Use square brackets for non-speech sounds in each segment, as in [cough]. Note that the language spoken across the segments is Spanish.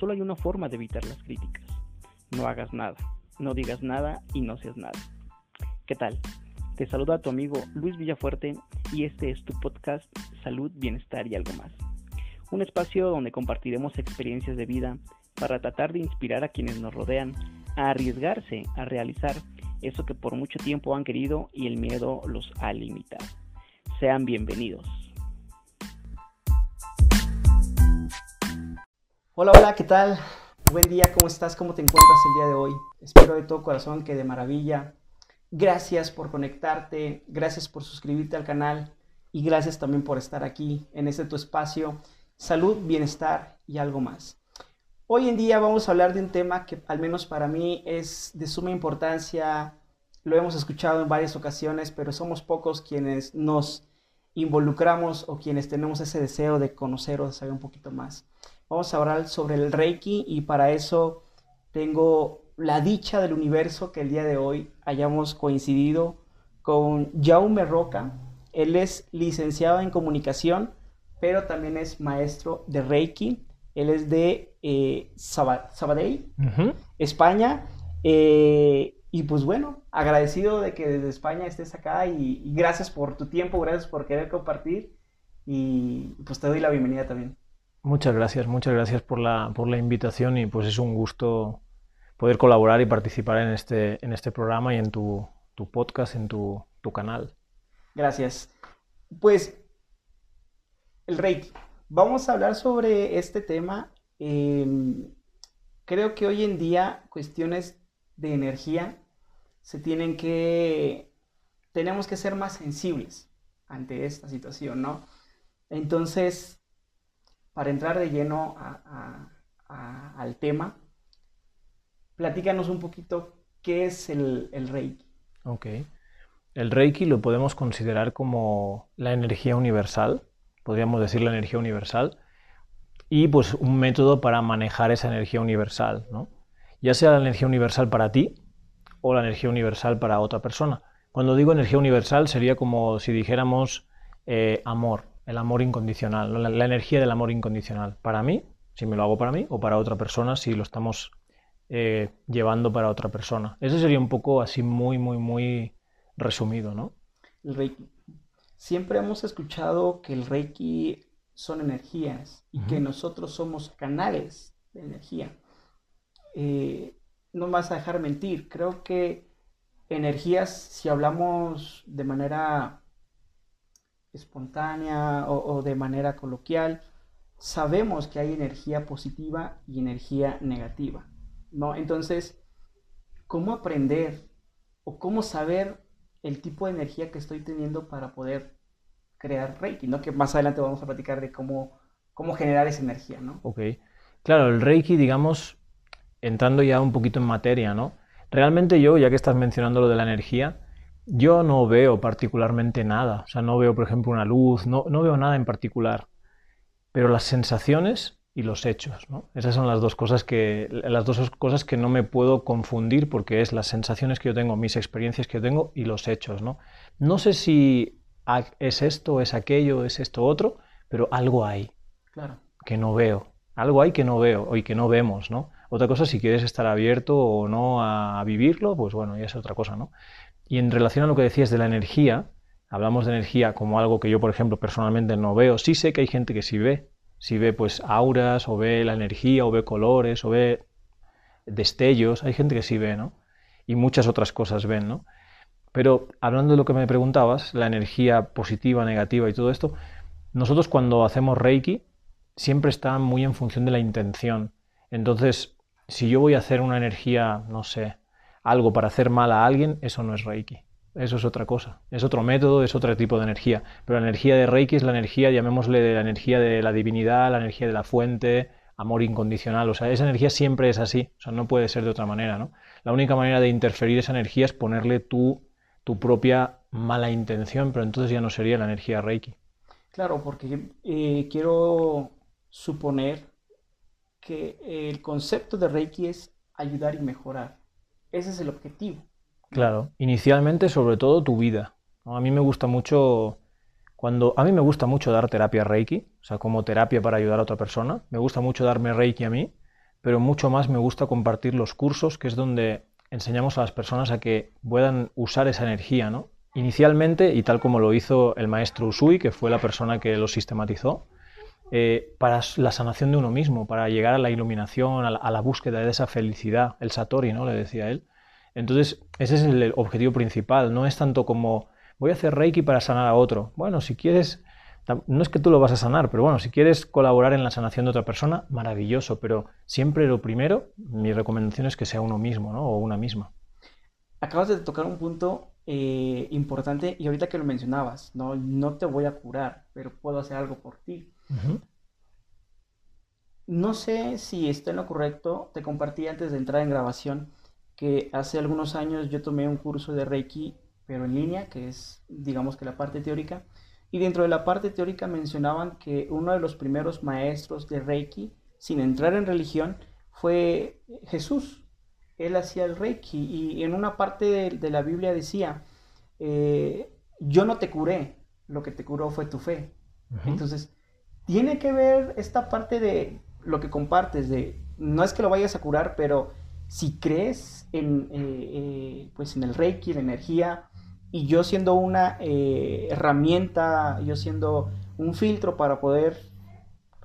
solo hay una forma de evitar las críticas. No hagas nada, no digas nada y no seas nada. ¿Qué tal? Te saluda tu amigo Luis Villafuerte y este es tu podcast Salud, Bienestar y algo más. Un espacio donde compartiremos experiencias de vida para tratar de inspirar a quienes nos rodean a arriesgarse a realizar eso que por mucho tiempo han querido y el miedo los ha limitado. Sean bienvenidos. Hola, hola, ¿qué tal? Buen día, ¿cómo estás? ¿Cómo te encuentras el día de hoy? Espero de todo corazón que de maravilla. Gracias por conectarte, gracias por suscribirte al canal y gracias también por estar aquí en este tu espacio, salud, bienestar y algo más. Hoy en día vamos a hablar de un tema que al menos para mí es de suma importancia, lo hemos escuchado en varias ocasiones, pero somos pocos quienes nos involucramos o quienes tenemos ese deseo de conocer o de saber un poquito más. Vamos a hablar sobre el Reiki y para eso tengo la dicha del universo que el día de hoy hayamos coincidido con Jaume Roca. Él es licenciado en comunicación, pero también es maestro de Reiki. Él es de eh, Sabadell, España. Eh, y pues bueno, agradecido de que desde España estés acá y, y, gracias por tu tiempo, gracias por querer compartir y pues te doy la bienvenida también. Muchas gracias, muchas gracias por la, por la invitación y pues es un gusto poder colaborar y participar en este, en este programa y en tu, tu podcast, en tu, tu, canal. Gracias. Pues el Reiki. Vamos a hablar sobre este tema. Eh, creo que hoy en día cuestiones de energía se tienen que, tenemos que ser más sensibles ante esta situación, ¿no? Entonces, para entrar de lleno al tema, platícanos un poquito qué es el, Reiki. Ok. El Reiki lo podemos considerar como la energía universal, podríamos decir la energía universal, y pues un método para manejar esa energía universal, ¿no? Ya sea la energía universal para ti o la energía universal para otra persona. Cuando digo energía universal sería como si dijéramos eh, amor, el amor incondicional, la, energía del amor incondicional. Para mí, si me lo hago para mí, o para otra persona, si lo estamos eh, llevando para otra persona. Eso sería un poco así muy, muy, muy resumido, ¿no? El Reiki. Siempre hemos escuchado que el Reiki son energías y que nosotros somos canales de energía. Eh, no me vas a dejar mentir, creo que energías, si hablamos de manera espontánea o, de manera coloquial, sabemos que hay energía positiva y energía negativa, ¿no? Entonces, ¿cómo aprender o cómo saber el tipo de energía que estoy teniendo para poder crear Reiki, ¿no? Que más adelante vamos a platicar de cómo, cómo generar esa energía, ¿no? Ok. Claro, el Reiki, digamos, entrando ya un poquito en materia, ¿no? Realmente yo, ya que estás mencionando lo de la energía, yo no veo particularmente nada, o sea, no veo, por ejemplo, una luz, no, no veo nada en particular, pero las sensaciones y los hechos, ¿no? Esas son las dos cosas que las dos cosas que no me puedo confundir porque es las sensaciones que yo tengo, mis experiencias que yo tengo y los hechos, ¿no? No sé si es esto, es aquello, es esto otro, pero algo hay. Claro. Que no veo. Algo hay que no veo y que no vemos, ¿no? Otra cosa, si quieres estar abierto o no a vivirlo, pues bueno, ya es otra cosa, ¿no? Y en relación a lo que decías de la energía, hablamos de energía como algo que yo, por ejemplo, personalmente no veo. Sí sé que hay gente que sí ve. Sí ve pues auras, o ve la energía, o ve colores, o ve destellos. Hay gente que sí ve, ¿no? Y muchas otras cosas ven, ¿no? Pero hablando de lo que me preguntabas, la energía positiva, negativa y todo esto, nosotros cuando hacemos Reiki siempre está muy en función de la intención. Entonces, si yo voy a hacer una energía, no sé, algo para hacer mal a alguien, eso no es Reiki. Eso es otra cosa. Es otro método, es otro tipo de energía. Pero la energía de Reiki es la energía, llamémosle la energía de la divinidad, la energía de la fuente, amor incondicional. O sea, esa energía siempre es así. O sea, no puede ser de otra manera, ¿no? La única manera de interferir esa energía es ponerle tu, tu propia mala intención, pero entonces ya no sería la energía Reiki. Claro, porque eh, quiero suponer que el concepto de Reiki es ayudar y mejorar. Ese es el objetivo. Claro, inicialmente sobre todo tu vida. A mí me gusta mucho cuando a mí me gusta mucho dar terapia Reiki, o sea, como terapia para ayudar a otra persona. Me gusta mucho darme Reiki a mí, pero mucho más me gusta compartir los cursos, que es donde enseñamos a las personas a que puedan usar esa energía, ¿no? Inicialmente, y tal como lo hizo el maestro Usui, que fue la persona que lo sistematizó, eh, para la sanación de uno mismo, para llegar a la iluminación, a la, búsqueda de esa felicidad, el Satori, ¿no? Le decía él. Entonces, ese es el objetivo principal, no es tanto como voy a hacer Reiki para sanar a otro. Bueno, si quieres, no es que tú lo vas a sanar, pero bueno, si quieres colaborar en la sanación de otra persona, maravilloso, pero siempre lo primero, mi recomendación es que sea uno mismo, ¿no? O una misma. Acabas de tocar un punto eh, importante y ahorita que lo mencionabas, ¿no? no te voy a curar, pero puedo hacer algo por ti. No sé si está en lo correcto, te compartí antes de entrar en grabación que hace algunos años yo tomé un curso de Reiki, pero en línea, que es digamos que la parte teórica, y dentro de la parte teórica mencionaban que uno de los primeros maestros de Reiki, sin entrar en religión, fue Jesús. Él hacía el Reiki y en una parte de, la Biblia decía, eh, yo no te curé, lo que te curó fue tu fe. Entonces, tiene que ver esta parte de lo que compartes, de no es que lo vayas a curar, pero si crees en, eh, eh, pues en el Reiki, la energía, y yo siendo una eh, herramienta, yo siendo un filtro para poder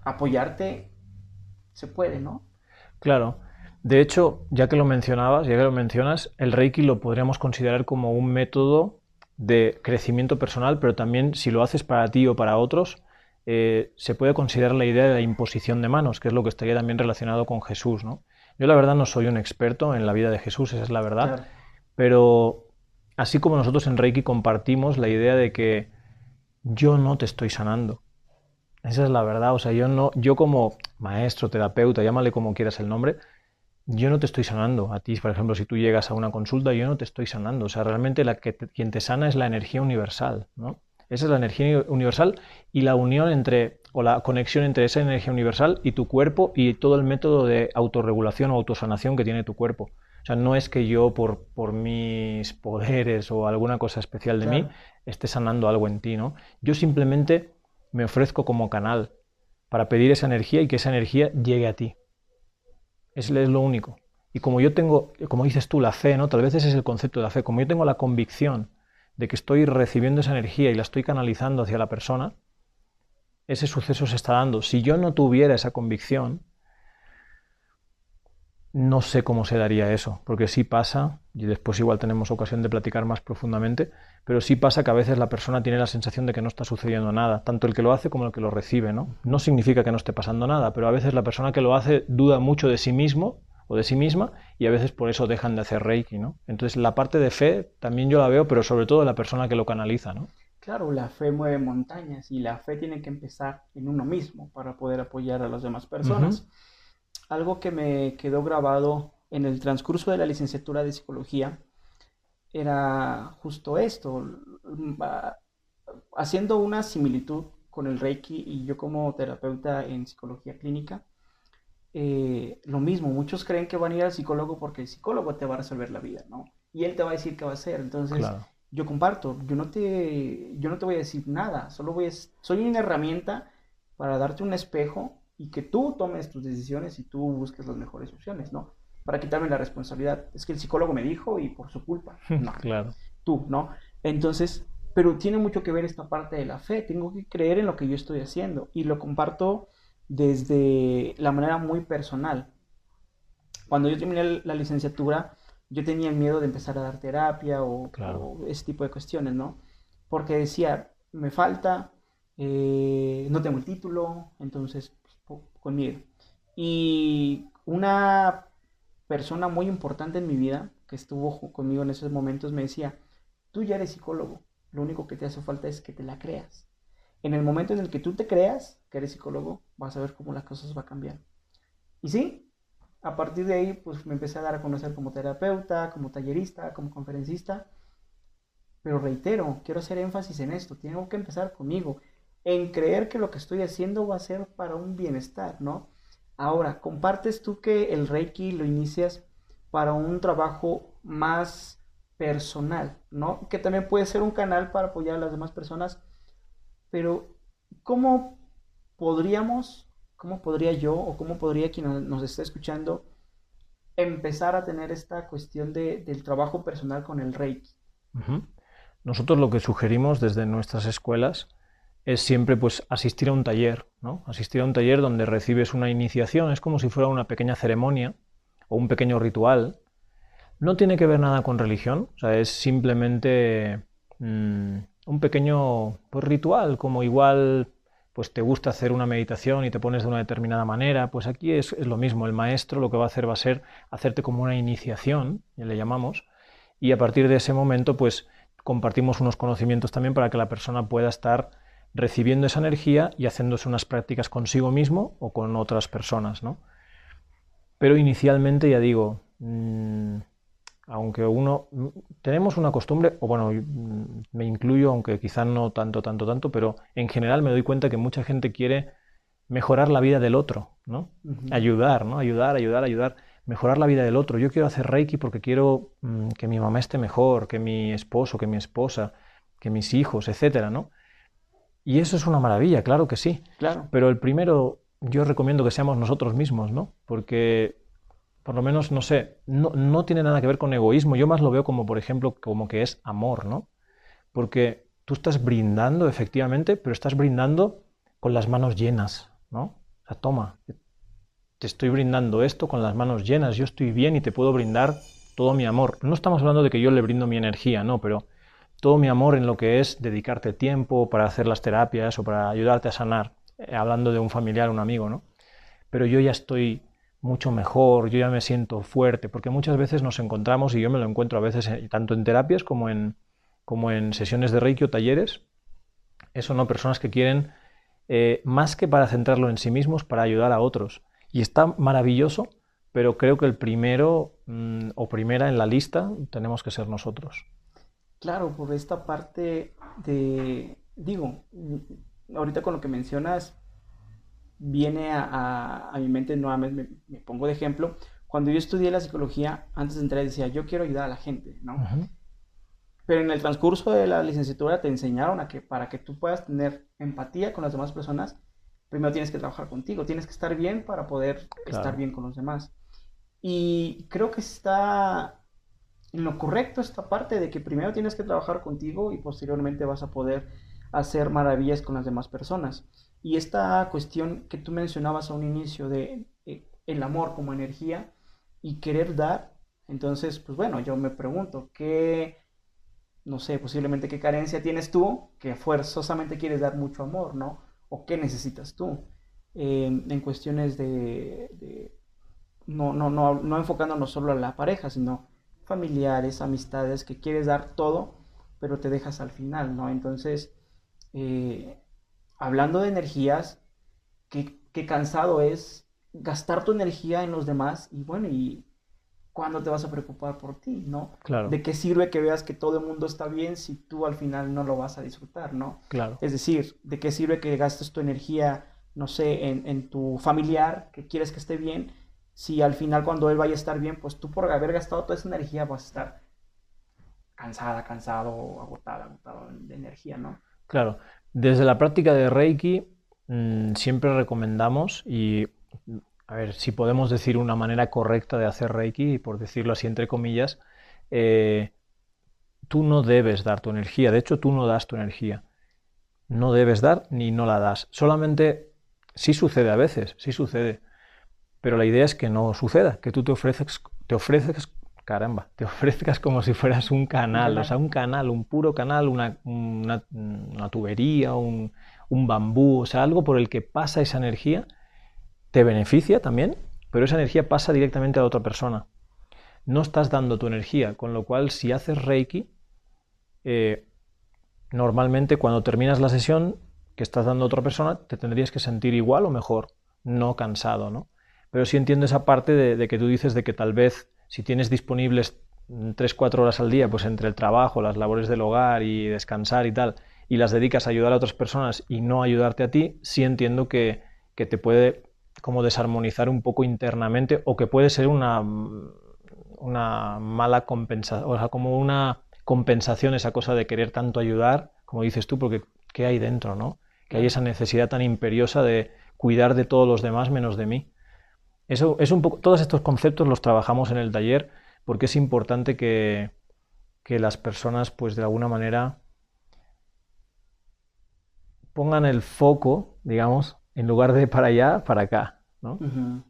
apoyarte, se puede, ¿no? Claro. De hecho, ya que lo mencionabas, ya que lo mencionas, el Reiki lo podríamos considerar como un método de crecimiento personal, pero también si lo haces para ti o para otros, eh, se puede considerar la idea de la imposición de manos, que es lo que estaría también relacionado con Jesús. ¿no? Yo la verdad no soy un experto en la vida de Jesús, esa es la verdad, pero así como nosotros en Reiki compartimos la idea de que yo no te estoy sanando. Esa es la verdad, o sea, yo no, yo como maestro, terapeuta, llámale como quieras el nombre, yo no te estoy sanando. A ti, por ejemplo, si tú llegas a una consulta, yo no te estoy sanando. O sea, realmente la que quien te sana es la energía universal, ¿no? Esa es la energía universal y la unión entre, o la conexión entre esa energía universal y tu cuerpo y todo el método de autorregulación o autosanación que tiene tu cuerpo. O sea, no es que yo por, por mis poderes o alguna cosa especial de mí esté sanando algo en ti, ¿no? Yo simplemente me ofrezco como canal para pedir esa energía y que esa energía llegue a ti. Eso es lo único. Y como yo tengo, como dices tú, la fe, ¿no? Tal vez ese es el concepto de la fe. Como yo tengo la convicción de que estoy recibiendo esa energía y la estoy canalizando hacia la persona, ese suceso se está dando. Si yo no tuviera esa convicción, no sé cómo se daría eso, porque sí pasa, y después igual tenemos ocasión de platicar más profundamente, pero sí pasa que a veces la persona tiene la sensación de que no está sucediendo nada, tanto el que lo hace como el que lo recibe, ¿no? No significa que no esté pasando nada, pero a veces la persona que lo hace duda mucho de sí mismo o de sí misma y a veces por eso dejan de hacer Reiki, ¿no? Entonces la parte de fe también yo la veo, pero sobre todo la persona que lo canaliza, ¿no? Claro, la fe mueve montañas y la fe tiene que empezar en uno mismo para poder apoyar a las demás personas. Algo que me quedó grabado en el transcurso de la licenciatura de psicología era justo esto, haciendo una similitud con el Reiki y yo como terapeuta en psicología clínica, eh, lo mismo, muchos creen que van a ir al psicólogo porque el psicólogo te va a resolver la vida, ¿no? Y él te va a decir qué va a hacer. Entonces, yo comparto, yo no, te, yo no te voy a decir nada, solo voy a, soy una herramienta para darte un espejo y que tú tomes tus decisiones y tú busques las mejores opciones, ¿no? Para quitarme la responsabilidad. Es que el psicólogo me dijo y por su culpa. [laughs] No, claro. Tú, ¿no? Entonces, pero tiene mucho que ver esta parte de la fe. Tengo que creer en lo que yo estoy haciendo y lo comparto desde la manera muy personal. Cuando yo terminé la licenciatura, yo tenía el miedo de empezar a dar terapia o, ese tipo de cuestiones, ¿no? Porque decía, me falta, eh, no tengo el título, entonces, pues, con miedo. Y una persona muy importante en mi vida, que estuvo conmigo en esos momentos, me decía, tú ya eres psicólogo, lo único que te hace falta es que te la creas. En el momento en el que tú te creas que eres psicólogo, vas a ver cómo las cosas van a cambiar. Y sí, a partir de ahí, pues me empecé a dar a conocer como terapeuta, como tallerista, como conferencista. Pero reitero, quiero hacer énfasis en esto. Tengo que empezar conmigo, en creer que lo que estoy haciendo va a ser para un bienestar, ¿no? Ahora, compartes tú que el Reiki lo inicias para un trabajo más personal, ¿no? Que también puede ser un canal para apoyar a las demás personas pero ¿cómo podríamos ¿cómo podría yo o cómo podría quien nos esté escuchando empezar a tener esta cuestión de, del trabajo personal con el Reiki? Nosotros lo que sugerimos desde nuestras escuelas es siempre pues asistir a un taller, ¿no? Asistir a un taller donde recibes una iniciación, es como si fuera una pequeña ceremonia o un pequeño ritual. No tiene que ver nada con religión, o sea, es simplemente mm, un pequeño pues, ritual, como igual pues te gusta hacer una meditación y te pones de una determinada manera, pues aquí es, es, lo mismo, el maestro lo que va a hacer va a ser hacerte como una iniciación, le llamamos, y a partir de ese momento pues compartimos unos conocimientos también para que la persona pueda estar recibiendo esa energía y haciéndose unas prácticas consigo mismo o con otras personas, ¿no? Pero inicialmente, ya digo, mmm, aunque uno tenemos una costumbre, o bueno, me incluyo, aunque quizás no tanto, tanto, tanto, pero en general me doy cuenta que mucha gente quiere mejorar la vida del otro, ¿no? Uh -huh. Ayudar, ¿no? Ayudar, ayudar, ayudar, mejorar la vida del otro. Yo quiero hacer Reiki porque quiero mmm, que mi mamá esté mejor, que mi esposo, que mi esposa, que mis hijos, etcétera, ¿no? Y eso es una maravilla, claro que sí. Claro. Pero el primero, yo recomiendo que seamos nosotros mismos, ¿no? Porque por lo menos, no sé, no, no, tiene nada que ver con egoísmo. Yo más lo veo como, por ejemplo, como que es amor, ¿no? Porque tú estás brindando, efectivamente, pero estás brindando con las manos llenas, ¿no? O sea, toma, te estoy brindando esto con las manos llenas, yo estoy bien y te puedo brindar todo mi amor. No estamos hablando de que yo le brindo mi energía, no, pero todo mi amor en lo que es dedicarte tiempo para hacer las terapias o para ayudarte a sanar, eh, hablando de un familiar, un amigo, ¿no? Pero yo ya estoy mucho mejor, yo ya me siento fuerte, porque muchas veces nos encontramos, y yo me lo encuentro a veces en, tanto en terapias como en, como en sesiones de Reiki o talleres, eso no, personas que quieren, eh, más que para centrarlo en sí mismos, para ayudar a otros. Y está maravilloso, pero creo que el primero mmm, o primera en la lista tenemos que ser nosotros. Claro, por esta parte de, digo, ahorita con lo que mencionas, viene a, a, a mi mente nuevamente, me, me, pongo de ejemplo, cuando yo estudié la psicología, antes de entrar decía, yo quiero ayudar a la gente, ¿no? Pero en el transcurso de la licenciatura te enseñaron a que para que tú puedas tener empatía con las demás personas, primero tienes que trabajar contigo, tienes que estar bien para poder claro. estar bien con los demás. Y creo que está en lo correcto esta parte de que primero tienes que trabajar contigo y posteriormente vas a poder hacer maravillas con las demás personas. Y esta cuestión que tú mencionabas a un inicio de eh, el amor como energía y querer dar, entonces, pues bueno, yo me pregunto, ¿qué, no sé, posiblemente qué carencia tienes tú que forzosamente quieres dar mucho amor, ¿no? ¿O qué necesitas tú? Eh, en cuestiones de, de no, no, no, no enfocándonos solo a la pareja, sino familiares, amistades, que quieres dar todo, pero te dejas al final, ¿no? Entonces, eh, hablando de energías, qué, qué, cansado es gastar tu energía en los demás y bueno, y cuándo te vas a preocupar por ti, ¿no? Claro. ¿De qué sirve que veas que todo el mundo está bien si tú al final no lo vas a disfrutar, ¿no? Claro. Es decir, ¿de qué sirve que gastes tu energía, no sé, en, en tu familiar, que quieres que esté bien, si al final cuando él vaya a estar bien, pues tú por haber gastado toda esa energía vas a estar cansada, cansado, agotada, agotado de energía, ¿no? Claro, desde la práctica de Reiki mmm, siempre recomendamos y a ver si podemos decir una manera correcta de hacer Reiki, por decirlo así entre comillas, eh, tú no debes dar tu energía, de hecho tú no das tu energía, no debes dar ni no la das, solamente sí sucede a veces, sí sucede, pero la idea es que no suceda, que tú te ofreces, te ofreces caramba, te [laughs] ofrezcas como si fueras un canal, o sea, un canal, un puro canal, una, una, una tubería, un, un, bambú, o sea, algo por el que pasa esa energía, te beneficia también, pero esa energía pasa directamente a la otra persona. No estás dando tu energía, con lo cual si haces Reiki, eh, normalmente cuando terminas la sesión que estás dando a otra persona, te tendrías que sentir igual o mejor, no cansado, ¿no? Pero sí entiendo esa parte de, de que tú dices de que tal vez si tienes disponibles 3-4 horas al día, pues entre el trabajo, las labores del hogar y descansar y tal, y las dedicas a ayudar a otras personas y no ayudarte a ti, sí entiendo que, que te puede como desarmonizar un poco internamente o que puede ser una, una mala compensación, o sea, como una compensación esa cosa de querer tanto ayudar, como dices tú, porque ¿qué hay dentro, no? Que hay esa necesidad tan imperiosa de cuidar de todos los demás menos de mí. Eso es un poco, todos estos conceptos los trabajamos en el taller porque es importante que, que las personas, pues de alguna manera, pongan el foco, digamos, en lugar de para allá, para acá, ¿no?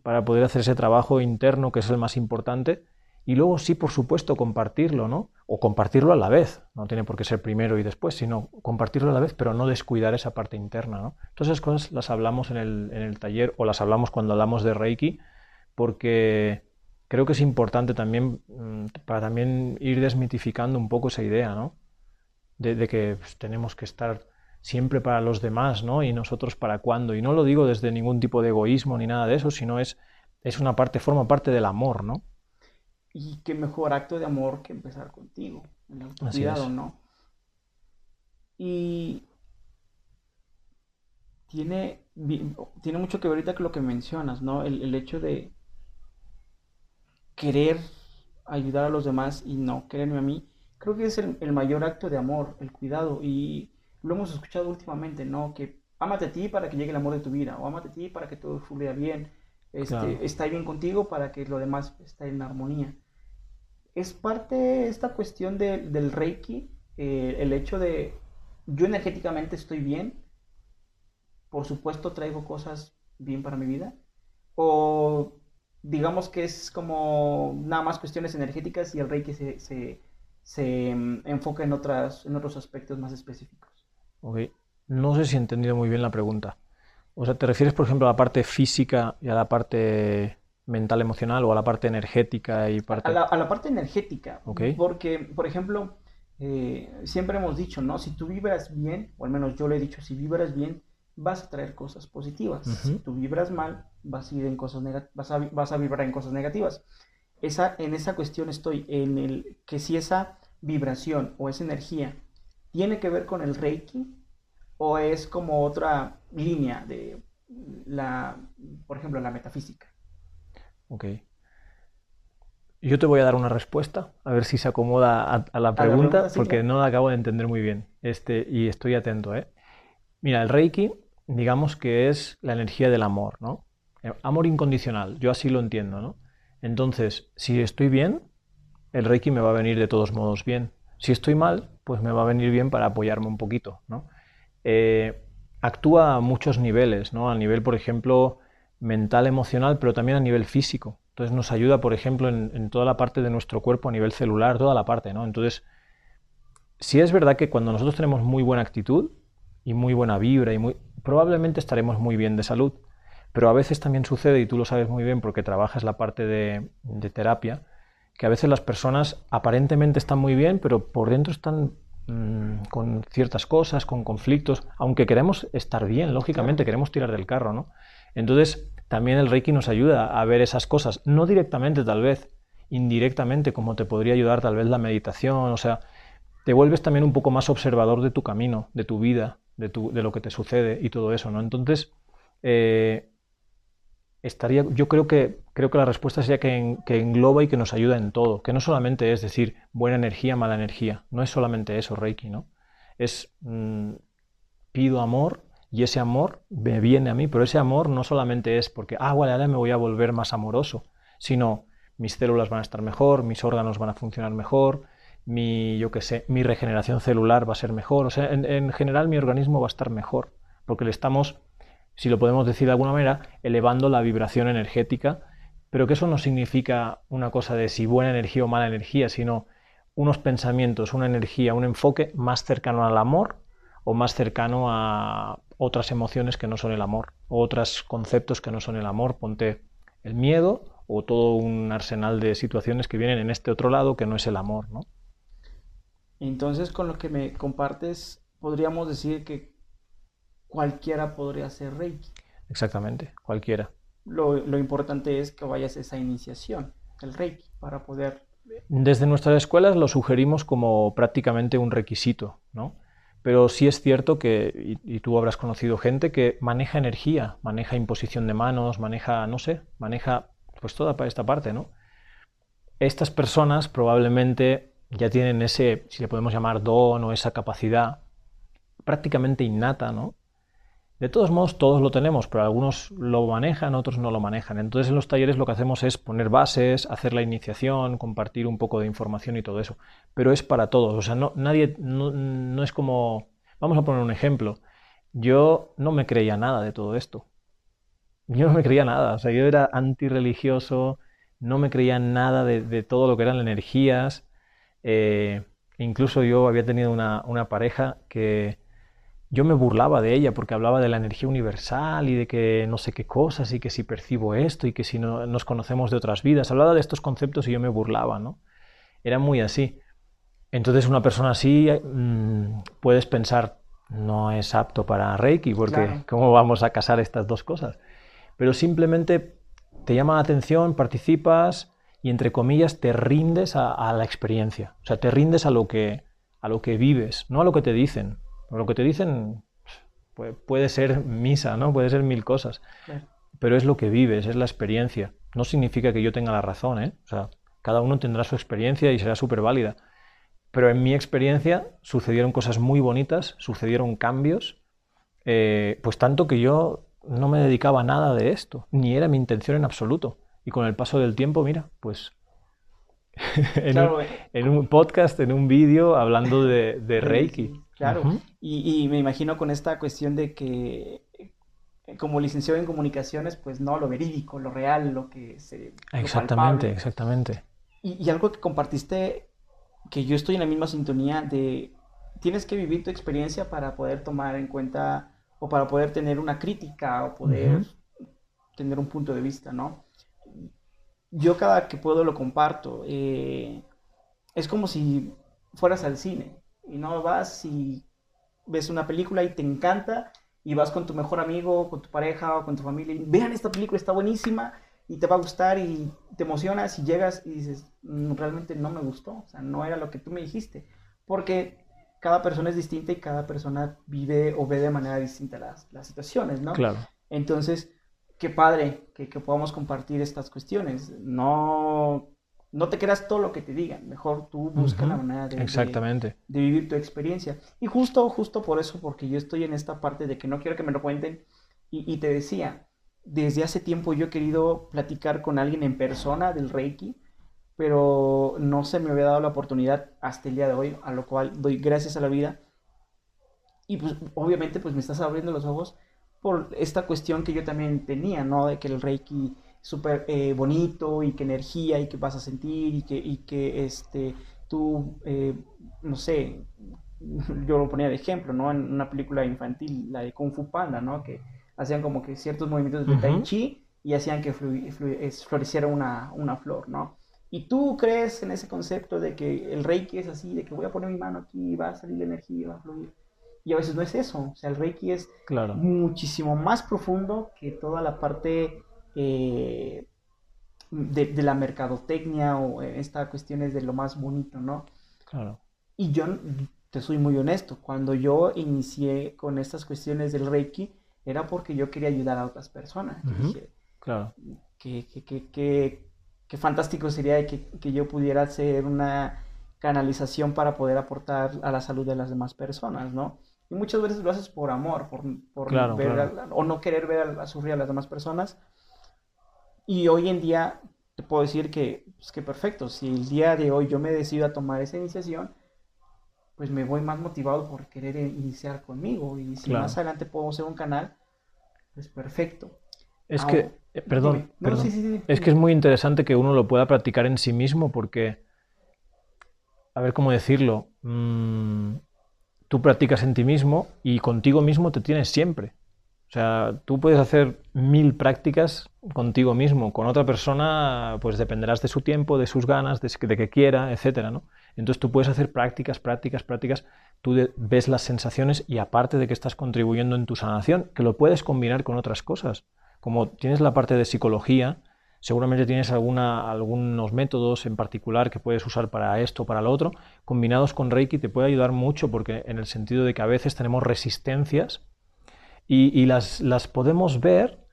Para poder hacer ese trabajo interno que es el más importante y luego sí, por supuesto, compartirlo, ¿no? O compartirlo a la vez, no tiene por qué ser primero y después, sino compartirlo a la vez, pero no descuidar esa parte interna, ¿no? Todas esas cosas las hablamos en el, en el taller o las hablamos cuando hablamos de Reiki, porque creo que es importante también mm, para también ir desmitificando un poco esa idea, ¿no? De, que pues, tenemos que estar siempre para los demás, ¿no? Y nosotros para cuándo. Y no lo digo desde ningún tipo de egoísmo ni nada de eso, sino es, es una parte, forma parte del amor, ¿no? Y qué mejor acto de amor que empezar contigo, el autocuidado, ¿no? Y tiene, tiene mucho que ver ahorita con lo que mencionas, ¿no? El, hecho de querer ayudar a los demás y no quererme a mí, creo que es el, el mayor acto de amor, el cuidado. Y lo hemos escuchado últimamente, ¿no? Que ámate a ti para que llegue el amor de tu vida, o ámate a ti para que todo fluya bien, este, está bien contigo para que lo demás esté en armonía. Es parte esta cuestión del Reiki, eh, el hecho de yo energéticamente estoy bien, por supuesto traigo cosas bien para mi vida, o digamos que es como nada más cuestiones energéticas y el Reiki se, se, se mm, enfoca en, otras, en otros aspectos más específicos. Ok. No sé si he entendido muy bien la pregunta. O sea, ¿te refieres, por ejemplo, a la parte física y a la parte mental, emocional o a la parte energética y parte... A la, parte energética. Porque, por ejemplo, eh, siempre hemos dicho, ¿no? Si tú vibras bien, o al menos yo le he dicho, si vibras bien, vas a traer cosas positivas. Si tú vibras mal, vas a, ir en cosas vas a, vas a vibrar en cosas negativas. Esa, en esa cuestión estoy, en el que si esa vibración o esa energía tiene que ver con el Reiki o es como otra línea de la, por ejemplo, la metafísica. Ok. Yo te voy a dar una respuesta, a ver si se acomoda a, la pregunta, porque no la acabo de entender muy bien. Este, y estoy atento, ¿eh? Mira, el Reiki, digamos que es la energía del amor, ¿no? Eh, amor incondicional, yo así lo entiendo, ¿no? Entonces, si estoy bien, el Reiki me va a venir de todos modos bien. Si estoy mal, pues me va a venir bien para apoyarme un poquito. ¿no? Eh, actúa a muchos niveles, ¿no? a nivel, por ejemplo, mental, emocional, pero también a nivel físico. Entonces nos ayuda, por ejemplo, en, toda la parte de nuestro cuerpo, a nivel celular, toda la parte. ¿no? Entonces, si es verdad que cuando nosotros tenemos muy buena actitud y muy buena vibra, y muy, probablemente estaremos muy bien de salud. Pero a veces también sucede, y tú lo sabes muy bien porque trabajas la parte de terapia, que a veces las personas aparentemente están muy bien, pero por dentro están mm, con ciertas cosas, con conflictos, aunque queremos estar bien, lógicamente, queremos tirar del carro, ¿no? Entonces, también el Reiki nos ayuda a ver esas cosas, no directamente tal vez, indirectamente, como te podría ayudar tal vez la meditación, o sea, te vuelves también un poco más observador de tu camino, de tu vida, de, tu, de lo que te sucede y todo eso, ¿no? Entonces, eh, estaría, yo creo que, creo que la respuesta sería que, engloba y que nos ayuda en todo, que no solamente es decir buena energía, mala energía, no es solamente eso, Reiki, ¿no? Es mm, pido amor y ese amor me viene a mí, pero ese amor no solamente es porque, ah, vale, ahora me voy a volver más amoroso, sino mis células van a estar mejor, mis órganos van a funcionar mejor, mi, yo qué sé, mi regeneración celular va a ser mejor, o sea, en general mi organismo va a estar mejor, porque le estamos si lo podemos decir de alguna manera, elevando la vibración energética, pero que eso no significa una cosa de si buena energía o mala energía, sino unos pensamientos, una energía, un enfoque más cercano al amor o más cercano a otras emociones que no son el amor, o otros conceptos que no son el amor. Ponte el miedo o todo un arsenal de situaciones que vienen en este otro lado que no es el amor, ¿no? Entonces, con lo que me compartes, podríamos decir que cualquiera podría ser Reiki. Exactamente, cualquiera. Lo, importante es que vayas a esa iniciación, el Reiki, para poder... Desde nuestras escuelas lo sugerimos como prácticamente un requisito, ¿no? Pero sí es cierto que, y, tú habrás conocido gente que maneja energía, maneja imposición de manos, maneja, no sé, maneja pues toda esta parte, ¿no? Estas personas probablemente ya tienen ese, si le podemos llamar don o esa capacidad prácticamente innata, ¿no? De todos modos, todos lo tenemos, pero algunos lo manejan, otros no lo manejan. Entonces, en los talleres lo que hacemos es poner bases, hacer la iniciación, compartir un poco de información y todo eso. Pero es para todos. O sea, no, nadie, no, es como. Vamos a poner un ejemplo. Yo no me creía nada de todo esto. Yo no me creía nada. O sea, yo era antirreligioso, no me creía nada de, todo lo que eran energías. Eh, incluso yo había tenido una, una pareja que yo me burlaba de ella porque hablaba de la energía universal y de que no sé qué cosas y que si percibo esto y que si no, nos conocemos de otras vidas. Hablaba de estos conceptos y yo me burlaba, ¿no? Era muy así. Entonces una persona así mm, puedes pensar, no es apto para Reiki porque [laughs] ¿cómo vamos a casar estas dos cosas? Pero simplemente te llama la atención, participas y entre comillas te rindes a, a la experiencia. O sea, te rindes a lo, que, a lo que vives, no a lo que te dicen lo que te dicen puede ser misa, ¿no? Puede ser mil cosas. Pero es lo que vives, es la experiencia. No significa que yo tenga la razón, ¿eh? O sea, cada uno tendrá su experiencia y será súper válida. Pero en mi experiencia sucedieron cosas muy bonitas, sucedieron cambios, eh, pues tanto que yo no me dedicaba a nada de esto, ni era mi intención en absoluto. Y con el paso del tiempo, mira, pues [laughs] eh. en, un, podcast, en un vídeo, hablando de, [laughs] Reiki. Claro, y, me imagino con esta cuestión de que eh, como licenciado en comunicaciones, pues no, lo verídico, lo real, lo que se... Exactamente, exactamente. Y, algo que compartiste, que yo estoy en la misma sintonía de, tienes que vivir tu experiencia para poder tomar en cuenta o para poder tener una crítica o poder tener un punto de vista, ¿no? Yo cada que puedo lo comparto. Eh, es como si fueras al cine y no vas y ves una película y te encanta y vas con tu mejor amigo, con tu pareja o con tu familia y vean esta película, está buenísima y te va a gustar y te emocionas y llegas y dices, mm, realmente no me gustó, o sea, no era lo que tú me dijiste, porque cada persona es distinta y cada persona vive o ve de manera distinta las, las situaciones, ¿no? Claro. Entonces, qué padre que, que podamos compartir estas cuestiones, no no te creas todo lo que te digan, mejor tú busca la manera de, Exactamente. De, vivir tu experiencia. Y justo, justo por eso, porque yo estoy en esta parte de que no quiero que me lo cuenten, y, te decía, desde hace tiempo yo he querido platicar con alguien en persona del Reiki, pero no se me había dado la oportunidad hasta el día de hoy, a lo cual doy gracias a la vida. Y pues obviamente pues me estás abriendo los ojos por esta cuestión que yo también tenía, ¿no? De que el Reiki súper eh, bonito y qué energía y qué vas a sentir y que, y que este, tú, eh, no sé, [laughs] yo lo ponía de ejemplo, ¿no? En una película infantil, la de Kung Fu Panda, ¿no? Que hacían como que ciertos movimientos de Tai Chi y hacían que floreciera una, una flor, ¿no? Y tú crees en ese concepto de que el Reiki es así, de que voy a poner mi mano aquí y va a salir la energía, va a fluir. Y a veces no es eso. O sea, el Reiki es claro. muchísimo más profundo que toda la parte eh, de, la mercadotecnia o esta cuestión es de lo más bonito, ¿no? Claro. Y yo te soy muy honesto, cuando yo inicié con estas cuestiones del Reiki, era porque yo quería ayudar a otras personas. claro. Qué que, fantástico sería que, que yo pudiera hacer una canalización para poder aportar a la salud de las demás personas, ¿no? Y muchas veces lo haces por amor, por, por ver o no querer ver a, sufrir a las demás personas, y hoy en día te puedo decir que, pues que perfecto, si el día de hoy yo me decido a tomar esa iniciación, pues me voy más motivado por querer iniciar conmigo. Y si más adelante puedo hacer un canal, pues perfecto. Es que, eh, perdón, es que es muy interesante que uno lo pueda practicar en sí mismo porque, a ver cómo decirlo, mm, tú practicas en ti mismo y contigo mismo te tienes siempre. O sea, tú puedes hacer mil prácticas contigo mismo, con otra persona, pues dependerás de su tiempo, de sus ganas, de, que quiera, etcétera, ¿no? Entonces tú puedes hacer prácticas, prácticas, prácticas, tú ves las sensaciones y aparte de que estás contribuyendo en tu sanación, que lo puedes combinar con otras cosas. Como tienes la parte de psicología, seguramente tienes alguna, algunos métodos en particular que puedes usar para esto o para lo otro, combinados con Reiki te puede ayudar mucho porque en el sentido de que a veces tenemos resistencias y, las, las, podemos ver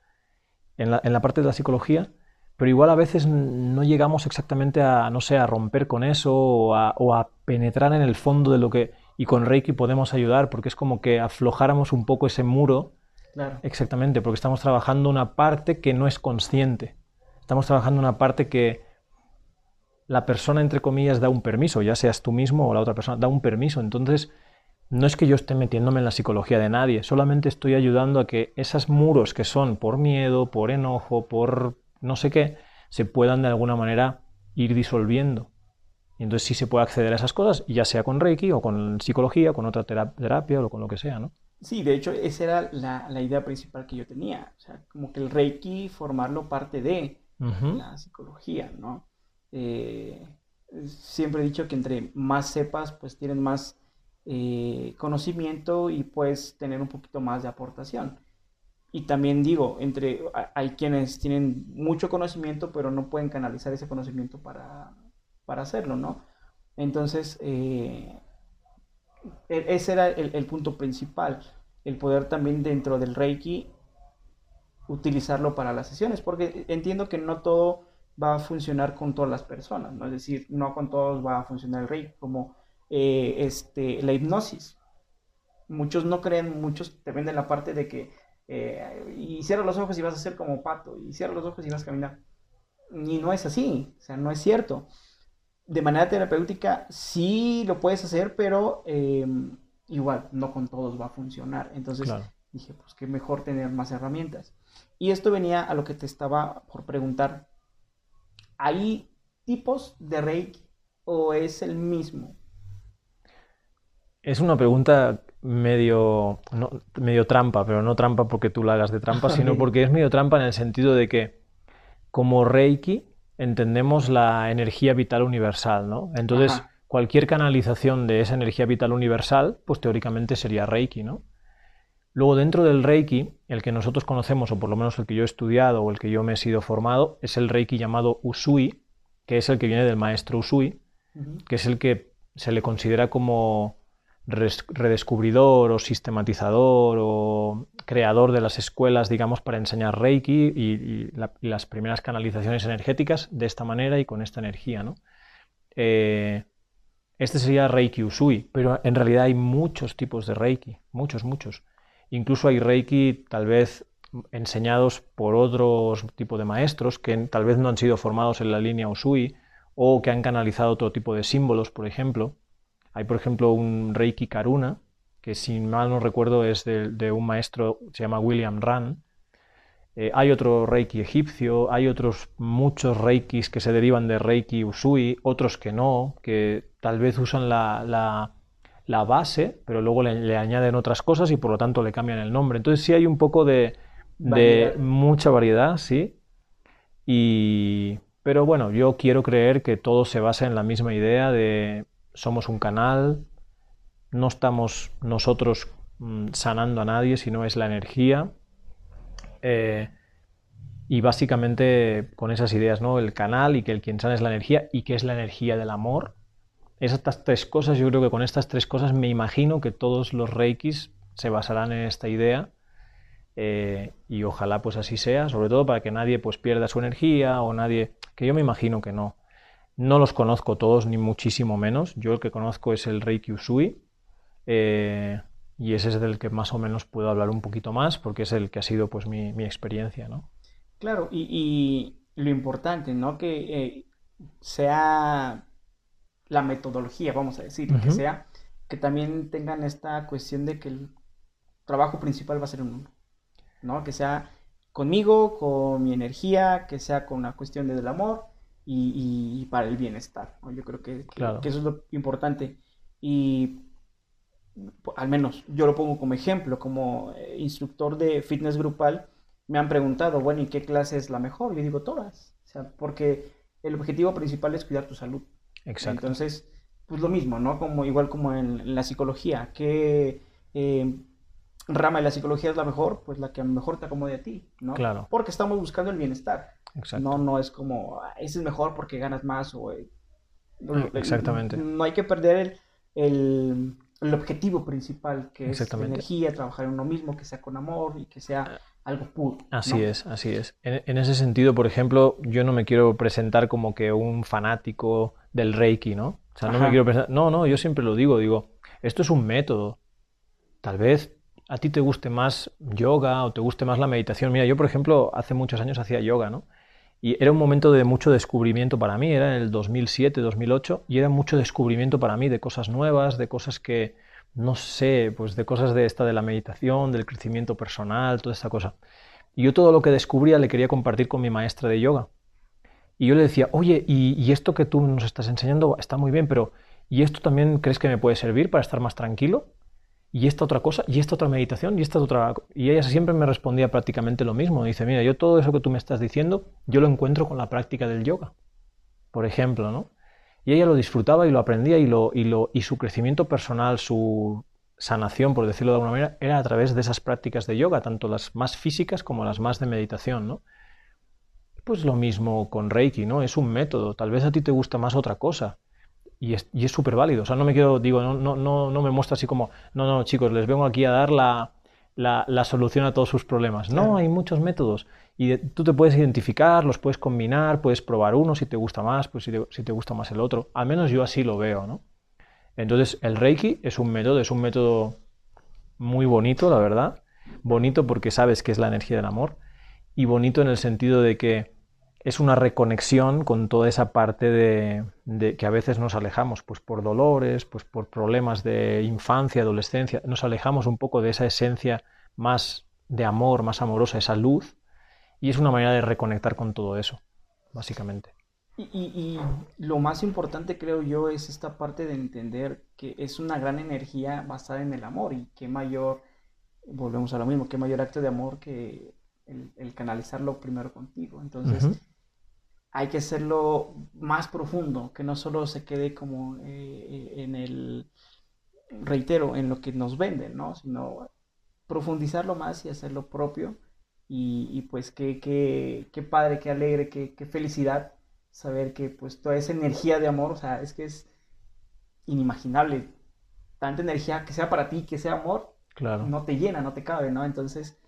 en la, en la, parte de la psicología, pero igual a veces no llegamos exactamente a, no sé, a romper con eso o a, o a penetrar en el fondo de lo que... Y con Reiki podemos ayudar porque es como que aflojáramos un poco ese muro Claro. Exactamente, porque estamos trabajando una parte que no es consciente. Estamos trabajando una parte que la persona, entre comillas, da un permiso, ya seas tú mismo o la otra persona, da un permiso. Entonces, no es que yo esté metiéndome en la psicología de nadie, solamente estoy ayudando a que esos muros que son por miedo, por enojo, por no sé qué, se puedan de alguna manera ir disolviendo. Y entonces sí se puede acceder a esas cosas, ya sea con Reiki o con psicología, o con otra terapia o con lo que sea, ¿no? Sí, de hecho, esa era la, idea principal que yo tenía. O sea, como que el Reiki formarlo parte de la psicología, ¿no? Eh, siempre he dicho que entre más sepas, pues tienes más eh, conocimiento y puedes tener un poquito más de aportación. Y también digo, entre hay quienes tienen mucho conocimiento, pero no pueden canalizar ese conocimiento para, hacerlo, ¿no? Entonces, eh, e, ese era el, punto principal, el poder también dentro del Reiki utilizarlo para las sesiones, porque entiendo que no todo va a funcionar con todas las personas, ¿no? Es decir, no con todos va a funcionar el Reiki, como eh, este, la hipnosis. Muchos no creen, muchos te venden la parte de que eh, y cierra los ojos y vas a ser como pato, y cierra los ojos y vas a caminar. Y no es así, o sea, no es cierto. De manera terapéutica sí lo puedes hacer, pero em, igual, no con todos va a funcionar. Entonces dije, pues qué mejor tener más herramientas. Y esto venía a lo que te estaba por preguntar. ¿Hay tipos de Reiki o es el mismo? Es una pregunta medio, medio trampa, pero no trampa porque tú la hagas de trampa, sino [laughs] porque es medio trampa en el sentido de que como Reiki entendemos la energía vital universal, ¿no? Entonces, cualquier canalización de esa energía vital universal, pues teóricamente sería Reiki, ¿no? Luego, dentro del Reiki, el que nosotros conocemos, o por lo menos el que yo he estudiado o el que yo me he sido formado, es el Reiki llamado Usui, que es el que viene del maestro Usui, que es el que se le considera como redescubridor o sistematizador o creador de las escuelas, digamos, para enseñar Reiki y, las primeras canalizaciones energéticas de esta manera y con esta energía. ¿no? Eh, este sería Reiki Usui, pero en realidad hay muchos tipos de Reiki, muchos, muchos. Incluso hay Reiki tal vez enseñados por otros tipos de maestros que tal vez no han sido formados en la línea Usui o que han canalizado otro tipo de símbolos, por ejemplo. Hay, por ejemplo, un Reiki Karuna, que si mal no recuerdo es de, un maestro, se llama William Run. Eh, hay otro Reiki egipcio, hay otros muchos Reikis que se derivan de Reiki Usui, otros que no, que tal vez usan la, base, pero luego le, añaden otras cosas y por lo tanto le cambian el nombre. Entonces sí hay un poco de, de mucha variedad, sí. Y, pero bueno, yo quiero creer que todo se basa en la misma idea de somos un canal, no estamos nosotros mm, sanando a nadie, sino es la energía. Eh, y básicamente con esas ideas, ¿no? El canal y que el quien sana es la energía y que es la energía del amor. Estas tres cosas, yo creo que con estas tres cosas me imagino que todos los reikis se basarán en esta idea eh, y ojalá pues así sea, sobre todo para que nadie pues pierda su energía o nadie, que yo me imagino que no, no los conozco todos, ni muchísimo menos. Yo el que conozco es el Reiki Usui. Eh, y ese es del que más o menos puedo hablar un poquito más, porque es el que ha sido pues mi, experiencia, ¿no? Claro, y, lo importante, ¿no? Que eh, sea la metodología, vamos a decir, que sea, que también tengan esta cuestión de que el trabajo principal va a ser un uno, ¿no? Que sea conmigo, con mi energía, que sea con la cuestión del amor, y, para el bienestar. Yo creo que, que, eso es lo importante. Y al menos yo lo pongo como ejemplo, como eh, instructor de fitness grupal, me han preguntado, bueno, ¿y qué clase es la mejor? Yo digo todas, o sea, porque el objetivo principal es cuidar tu salud. Exacto. Entonces, pues lo mismo, ¿no? Como igual como en, la psicología, ¿qué eh, rama de la psicología es la mejor? Pues la que mejor te acomode a ti, ¿no? Claro. Porque estamos buscando el bienestar. No, no es como, ah, ese es mejor porque ganas más o... Eh, Exactamente. No, hay que perder el, objetivo principal, que es la energía, trabajar en uno mismo, que sea con amor y que sea ah, algo puro. Así es, así es. En, ese sentido, por ejemplo, yo no me quiero presentar como que un fanático del Reiki, ¿no? O sea, no me quiero presentar... No, no, yo siempre lo digo, digo, esto es un método. Tal vez a ti te guste más yoga o te guste más la meditación. Mira, yo por ejemplo hace muchos años hacía yoga, ¿no? Y era un momento de mucho descubrimiento para mí, era en el 2007, 2008, y era mucho descubrimiento para mí de cosas nuevas, de cosas que, no sé, pues de cosas de esta de la meditación, del crecimiento personal, toda esta cosa. Y yo todo lo que descubría le quería compartir con mi maestra de yoga. Y yo le decía, oye, y, esto que tú nos estás enseñando está muy bien, pero ¿y esto también crees que me puede servir para estar más tranquilo? ¿Y esta otra cosa? ¿Y esta otra meditación? ¿Y esta otra...? Y ella siempre me respondía prácticamente lo mismo. Dice, mira, yo todo eso que tú me estás diciendo, yo lo encuentro con la práctica del yoga, por ejemplo, ¿no? Y ella lo disfrutaba y lo aprendía y, lo, y, lo, y su crecimiento personal, su sanación, por decirlo de alguna manera, era a través de esas prácticas de yoga, tanto las más físicas como las más de meditación, ¿no? Pues lo mismo con Reiki, ¿no? Es un método. Tal vez a ti te gusta más otra cosa. Y es súper válido. O sea, no me quiero, digo, no, no, no, no me muestra así como, no, no, chicos, les vengo aquí a dar la, la, solución a todos sus problemas. No, hay muchos métodos. Y tú te puedes identificar, los puedes combinar, puedes probar uno si te gusta más, pues si te, si te gusta más el otro. Al menos yo así lo veo, ¿no? Entonces, el Reiki es un método, es un método muy bonito, la verdad. Bonito porque sabes que es la energía del amor. Y bonito en el sentido de que es una reconexión con toda esa parte de, que a veces nos alejamos, pues por dolores, pues por problemas de infancia, adolescencia, nos alejamos un poco de esa esencia más de amor, más amorosa, esa luz, y es una manera de reconectar con todo eso, básicamente. Y, y, lo más importante creo yo es esta parte de entender que es una gran energía basada en el amor y qué mayor, volvemos a lo mismo, qué mayor acto de amor que el, canalizarlo primero contigo. Entonces, hay que hacerlo más profundo, que no solo se quede como eh, en el, reitero, en lo que nos venden, ¿no? Sino profundizarlo más y hacerlo propio. Y, pues qué, qué, qué, padre, qué alegre, qué, qué, felicidad saber que pues toda esa energía de amor, o sea, es que es inimaginable. Tanta energía que sea para ti, que sea amor, claro. no te llena, no te cabe, ¿no? Entonces,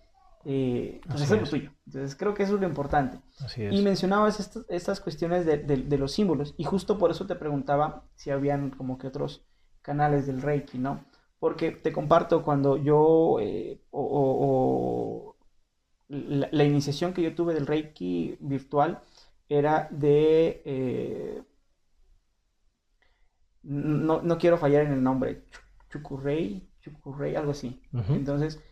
eh, pues es lo tuyo. Entonces creo que eso es lo importante. Y mencionabas estas cuestiones de, los símbolos y justo por eso te preguntaba si habían como que otros canales del Reiki, ¿no? Porque te comparto cuando yo, eh, o, la, iniciación que yo tuve del Reiki virtual era de, eh, no, quiero fallar en el nombre, Chukurrei, Chukurrei, algo así. Entonces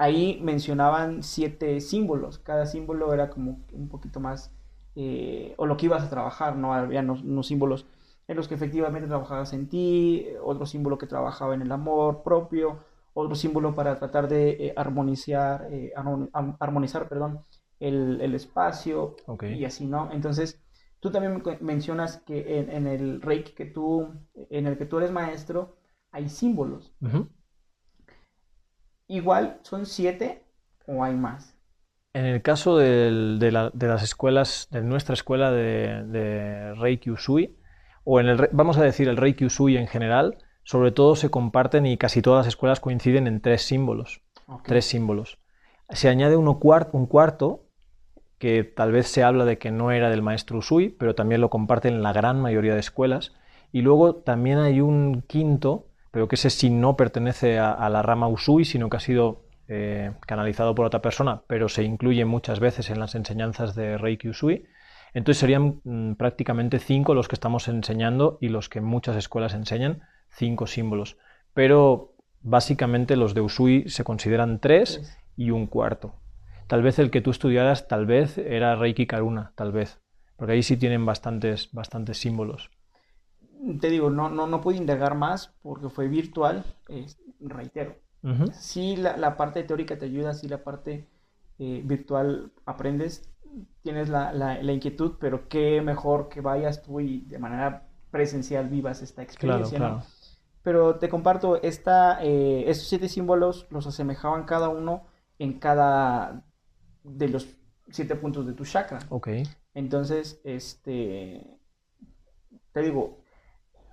ahí mencionaban siete símbolos. Cada símbolo era como un poquito más, eh, o lo que ibas a trabajar, ¿no? Había unos, símbolos en los que efectivamente trabajabas en ti, otro símbolo que trabajaba en el amor propio, otro símbolo para tratar de eh, armonizar, eh, armonizar perdón, el, espacio y así, ¿no? Entonces, tú también mencionas que en, el Reiki que tú, en el que tú eres maestro, hay símbolos. Igual, ¿son siete o hay más? En el caso de, las escuelas, de nuestra escuela de, Reiki Usui, o en el, vamos a decir el Reiki Usui en general, sobre todo se comparten y casi todas las escuelas coinciden en tres símbolos. Tres símbolos. Se añade uno un cuarto, que tal vez se habla de que no era del maestro Usui, pero también lo comparten la gran mayoría de escuelas. Y luego también hay un quinto, pero que ese sí no pertenece a, la rama Usui, sino que ha sido eh, canalizado por otra persona, pero se incluye muchas veces en las enseñanzas de Reiki Usui. Entonces serían mm, prácticamente cinco los que estamos enseñando y los que muchas escuelas enseñan, cinco símbolos. Pero básicamente los de Usui se consideran tres y un cuarto. Tal vez el que tú estudiaras, tal vez era Reiki Karuna, tal vez, porque ahí sí tienen bastantes, bastantes símbolos te digo, no, no, no pude indagar más porque fue virtual, reitero. Sí, la, parte teórica te ayuda, sí, la parte eh, virtual aprendes, tienes la, inquietud, pero qué mejor que vayas tú y de manera presencial vivas esta experiencia. Pero te comparto, esta, eh, estos siete símbolos los asemejaban cada uno en cada de los siete puntos de tu chakra. Ok. Entonces, este, te digo,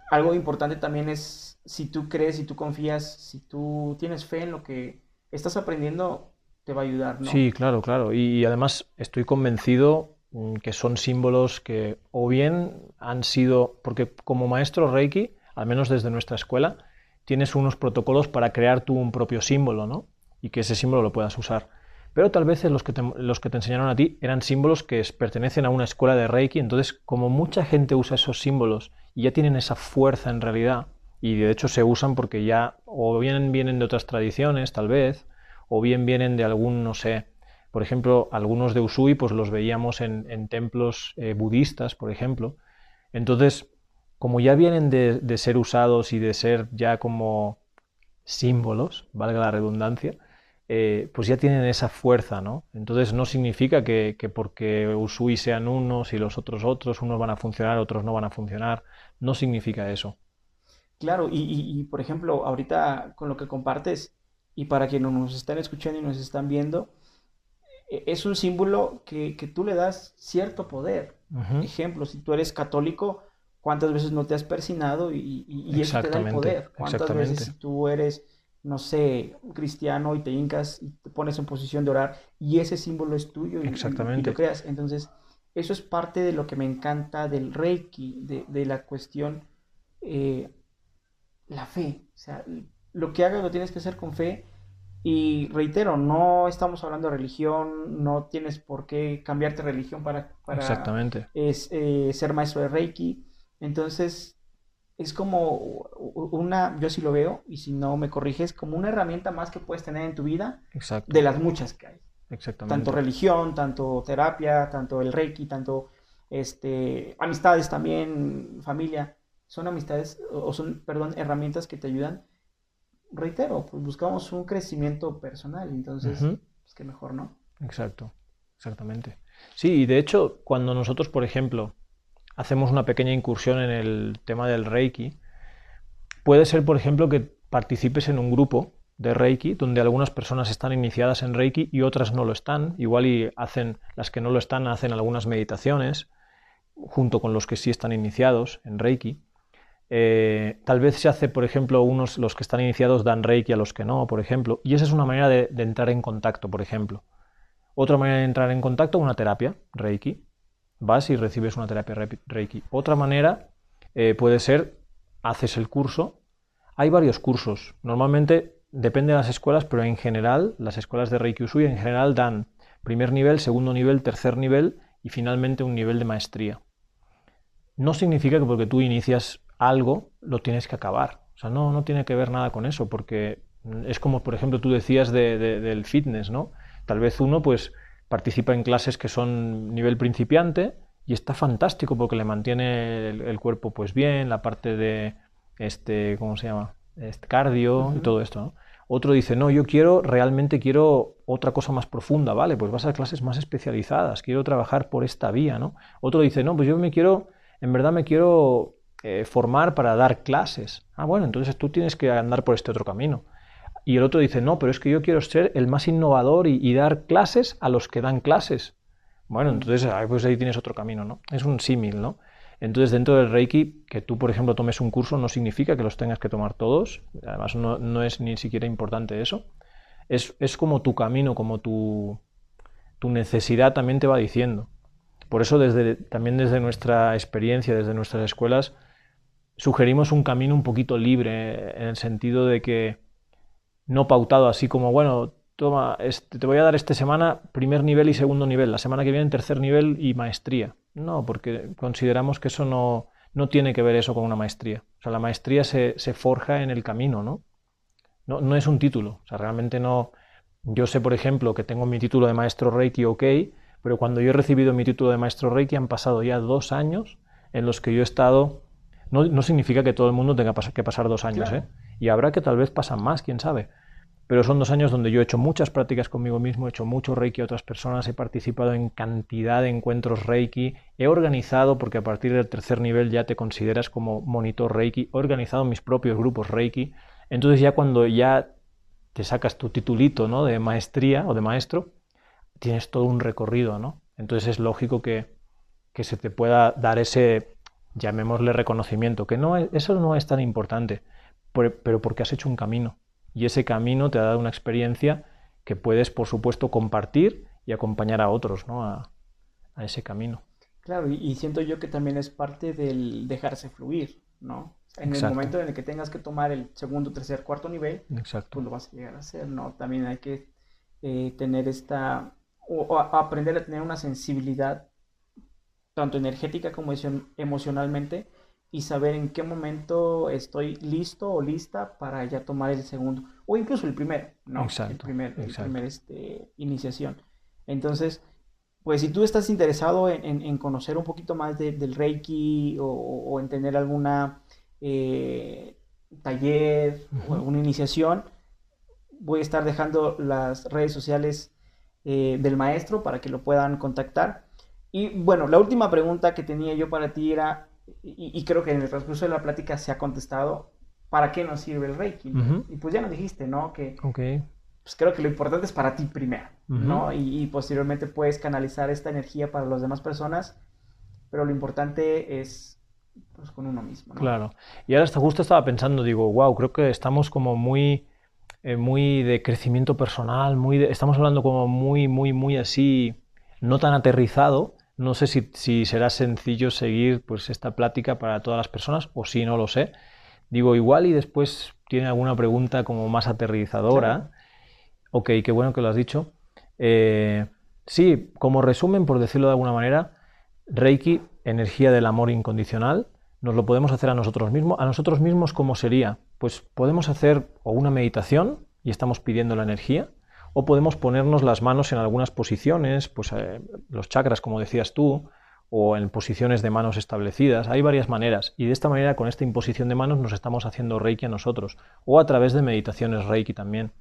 algo importante también es si tú crees, si tú confías, si tú tienes fe en lo que estás aprendiendo, te va a ayudar, ¿no? Sí, claro, claro. Y además estoy convencido mm, que son símbolos que o bien han sido, porque como maestro Reiki, al menos desde nuestra escuela, tienes unos protocolos para crear tú un propio símbolo, ¿no? y que ese símbolo lo puedas usar. Pero tal vez los que, te, los que te enseñaron a ti eran símbolos que pertenecen a una escuela de Reiki, entonces como mucha gente usa esos símbolos y ya tienen esa fuerza en realidad, y de hecho se usan porque ya o bien vienen de otras tradiciones, tal vez, o bien vienen de algún, no sé, por ejemplo, algunos de Usui pues los veíamos en, templos eh, budistas, por ejemplo. Entonces, como ya vienen de, ser usados y de ser ya como símbolos, valga la redundancia, eh, pues ya tienen esa fuerza, ¿no? Entonces no significa que, que, porque Usui sean unos y los otros otros, unos van a funcionar, otros no van a funcionar, no significa eso. Claro, y, por ejemplo, ahorita con lo que compartes, y para quienes nos están escuchando y nos están viendo, e, es un símbolo que, tú le das cierto poder. Ejemplo, si tú eres católico, ¿cuántas veces no te has persinado y, y eso te da el poder? ¿Cuántas veces si tú eres, no sé, cristiano y te hincas y te pones en posición de orar y ese símbolo es tuyo y, Exactamente. creas? Entonces, eso es parte de lo que me encanta del Reiki, de, la cuestión eh, la fe. O sea, lo que hagas lo tienes que hacer con fe. Y reitero, no estamos hablando de religión, no tienes por qué cambiarte religión para, para Exactamente. Es, eh, ser maestro de Reiki. Entonces, es como una, yo sí lo veo, y si no me corriges, como una herramienta más que puedes tener en tu vida de las muchas que hay. Exactamente. Tanto religión, tanto terapia, tanto el Reiki, tanto este, amistades también, familia son amistades o son, perdón, herramientas que te ayudan. Reitero, pues buscamos un crecimiento personal, entonces, es pues que mejor, ¿no? Exacto, exactamente. Sí, y de hecho, cuando nosotros, por ejemplo, hacemos una pequeña incursión en el tema del Reiki, puede ser, por ejemplo, que participes en un grupo de Reiki donde algunas personas están iniciadas en Reiki y otras no lo están. Igual y hacen, las que no lo están, hacen algunas meditaciones junto con los que sí están iniciados en Reiki. Eh, tal vez se hace, por ejemplo, unos, los que están iniciados dan Reiki a los que no, por ejemplo, y esa es una manera de, entrar en contacto, por ejemplo. Otra manera de entrar en contacto, una terapia, Reiki. Vas y recibes una terapia Reiki. Otra manera eh, puede ser, haces el curso. Hay varios cursos. Normalmente depende de las escuelas, pero en general, las escuelas de Reiki Usui en general dan primer nivel, segundo nivel, tercer nivel y finalmente un nivel de maestría. No significa que porque tú inicias algo lo tienes que acabar. O sea, no, no tiene que ver nada con eso, porque es como, por ejemplo, tú decías del fitness, ¿no? Tal vez uno, pues, participa en clases que son nivel principiante y está fantástico porque le mantiene el, cuerpo, pues, bien, la parte de, este, ¿cómo se llama? Este, cardio y todo esto, ¿no? Otro dice, no, yo quiero, realmente quiero otra cosa más profunda, ¿vale? Pues vas a clases más especializadas, quiero trabajar por esta vía, ¿no? Otro dice, no, pues yo me quiero, en verdad me quiero eh, formar para dar clases. Ah, bueno, entonces tú tienes que andar por este otro camino. Y el otro dice, no, pero es que yo quiero ser el más innovador y, dar clases a los que dan clases. Bueno, entonces pues ahí tienes otro camino, ¿no? Es un símil, ¿no? Entonces, dentro del Reiki, que tú, por ejemplo, tomes un curso no significa que los tengas que tomar todos. Además, no, es ni siquiera importante eso. Es, es como tu camino, como tu, tu necesidad también te va diciendo. Por eso, desde, también desde nuestra experiencia, desde nuestras escuelas, sugerimos un camino un poquito libre, en el sentido de que no pautado así como, bueno, toma, este, te voy a dar esta semana primer nivel y segundo nivel, la semana que viene tercer nivel y maestría. No, porque consideramos que eso no, no tiene que ver eso con una maestría. O sea, la maestría se, se forja en el camino, ¿no? ¿no? No es un título. O sea, realmente no... Yo sé, por ejemplo, que tengo mi título de maestro Reiki, ok, pero cuando yo he recibido mi título de maestro Reiki han pasado ya dos años en los que yo he estado no, significa que todo el mundo tenga que pasar dos años, ¿eh? Y habrá que tal vez pasan más, quién sabe. Pero son dos años donde yo he hecho muchas prácticas conmigo mismo, he hecho mucho Reiki a otras personas, he participado en cantidad de encuentros Reiki, he organizado, porque a partir del tercer nivel ya te consideras como monitor Reiki, he organizado mis propios grupos Reiki. Entonces ya cuando ya te sacas tu titulito ¿no? de maestría o de maestro, tienes todo un recorrido, ¿no? Entonces es lógico que, que se te pueda dar ese, llamémosle reconocimiento, que no eso no es tan importante, pero porque has hecho un camino y ese camino te ha dado una experiencia que puedes, por supuesto, compartir y acompañar a otros ¿no? a, ese camino. Claro, y, siento yo que también es parte del dejarse fluir. ¿no? En el momento en el que tengas que tomar el segundo, tercer, cuarto nivel, Exacto. pues lo vas a llegar a hacer, ¿no? También hay que eh, tener esta, o, aprender a tener una sensibilidad, tanto energética como emocionalmente, y saber en qué momento estoy listo o lista para ya tomar el segundo, o incluso el primero, ¿no? Exacto. El primer, el primer este, iniciación. Entonces, pues si tú estás interesado en, conocer un poquito más del Reiki o, en tener alguna eh, taller o alguna iniciación, voy a estar dejando las redes sociales eh, del maestro para que lo puedan contactar. Y bueno, la última pregunta que tenía yo para ti era, y, creo que en el transcurso de la plática se ha contestado, ¿para qué nos sirve el Reiki? Y pues ya nos dijiste, ¿no? Que pues creo que lo importante es para ti primero, ¿no? Y, posteriormente puedes canalizar esta energía para las demás personas, pero lo importante es pues, con uno mismo, ¿no? Claro. Y ahora hasta justo estaba pensando, digo, wow, creo que estamos como muy... Eh, muy de crecimiento personal, muy estamos hablando como muy, muy, muy así, no tan aterrizado, no sé si, será sencillo seguir pues, esta plática para todas las personas o si no lo sé. Digo, igual y después tiene alguna pregunta como más aterrizadora. Ok, qué bueno que lo has dicho. Eh, sí, como resumen, por decirlo de alguna manera, Reiki, energía del amor incondicional, nos lo podemos hacer a nosotros mismos. ¿A nosotros mismos cómo sería? Pues podemos hacer o una meditación y estamos pidiendo la energía, o podemos ponernos las manos en algunas posiciones, pues eh, los chakras, como decías tú, o en posiciones de manos establecidas. Hay varias maneras y de esta manera, con esta imposición de manos, nos estamos haciendo reiki a nosotros, o a través de meditaciones reiki también,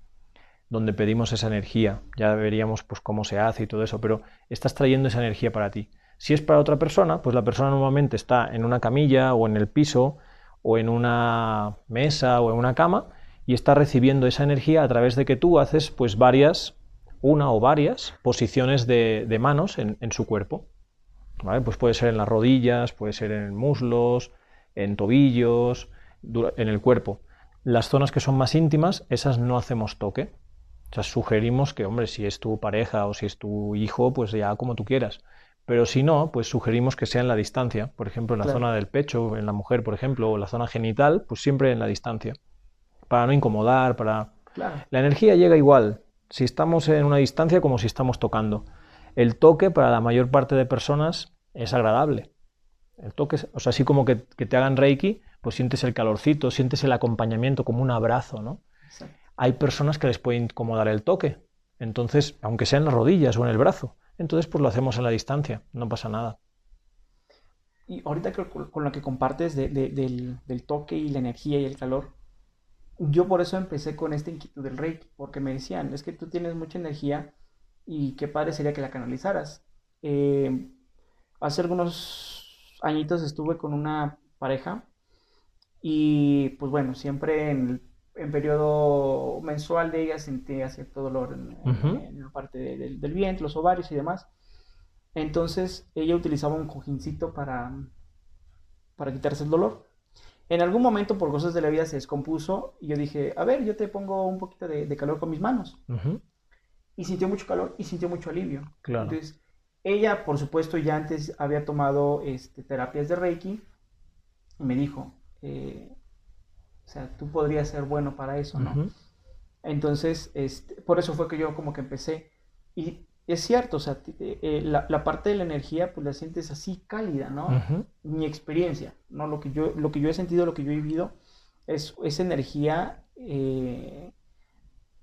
donde pedimos esa energía. Ya veríamos pues cómo se hace y todo eso, pero estás trayendo esa energía para ti. Si es para otra persona, pues la persona normalmente está en una camilla o en el piso o en una mesa o en una cama y está recibiendo esa energía a través de que tú haces pues varias, una o varias posiciones de, manos en, su cuerpo. Pues puede ser en las rodillas, puede ser en muslos, en tobillos, en el cuerpo. Las zonas que son más íntimas, esas no hacemos toque. O sea, sugerimos que, hombre, si es tu pareja o si es tu hijo, pues ya como tú quieras. Pero si no, pues sugerimos que sea en la distancia. Por ejemplo, en la zona del pecho, en la mujer, por ejemplo, o la zona genital, pues siempre en la distancia para no incomodar, para... La energía llega igual, si estamos en una distancia como si estamos tocando. El toque para la mayor parte de personas es agradable. El toque, o sea, así como que, te hagan reiki, pues sientes el calorcito, sientes el acompañamiento como un abrazo, ¿no? Hay personas que les puede incomodar el toque, entonces, aunque sea en las rodillas o en el brazo, entonces pues lo hacemos en la distancia, no pasa nada. Y ahorita con, lo que compartes del, del, toque y la energía y el calor, yo por eso empecé con esta inquietud del Reiki, porque me decían, es que tú tienes mucha energía y qué padre sería que la canalizaras. Eh, hace algunos añitos estuve con una pareja y pues bueno, siempre en el periodo mensual de ella sentía cierto dolor en, la parte del, del vientre, los ovarios y demás. Entonces ella utilizaba un cojincito para, para quitarse el dolor. En algún momento, por cosas de la vida, se descompuso y yo dije, a ver, yo te pongo un poquito de, calor con mis manos. Y sintió mucho calor y sintió mucho alivio. Entonces, ella, por supuesto, ya antes había tomado este, terapias de Reiki y me dijo, eh, o sea, tú podrías ser bueno para eso, ¿no? Entonces, este, por eso fue que yo como que empecé. Y es cierto, o sea, eh, eh, la, parte de la energía, pues la sientes así cálida, ¿no? Mi experiencia, ¿no? Lo que, yo, lo que yo he sentido, lo que yo he vivido, es esa energía, eh,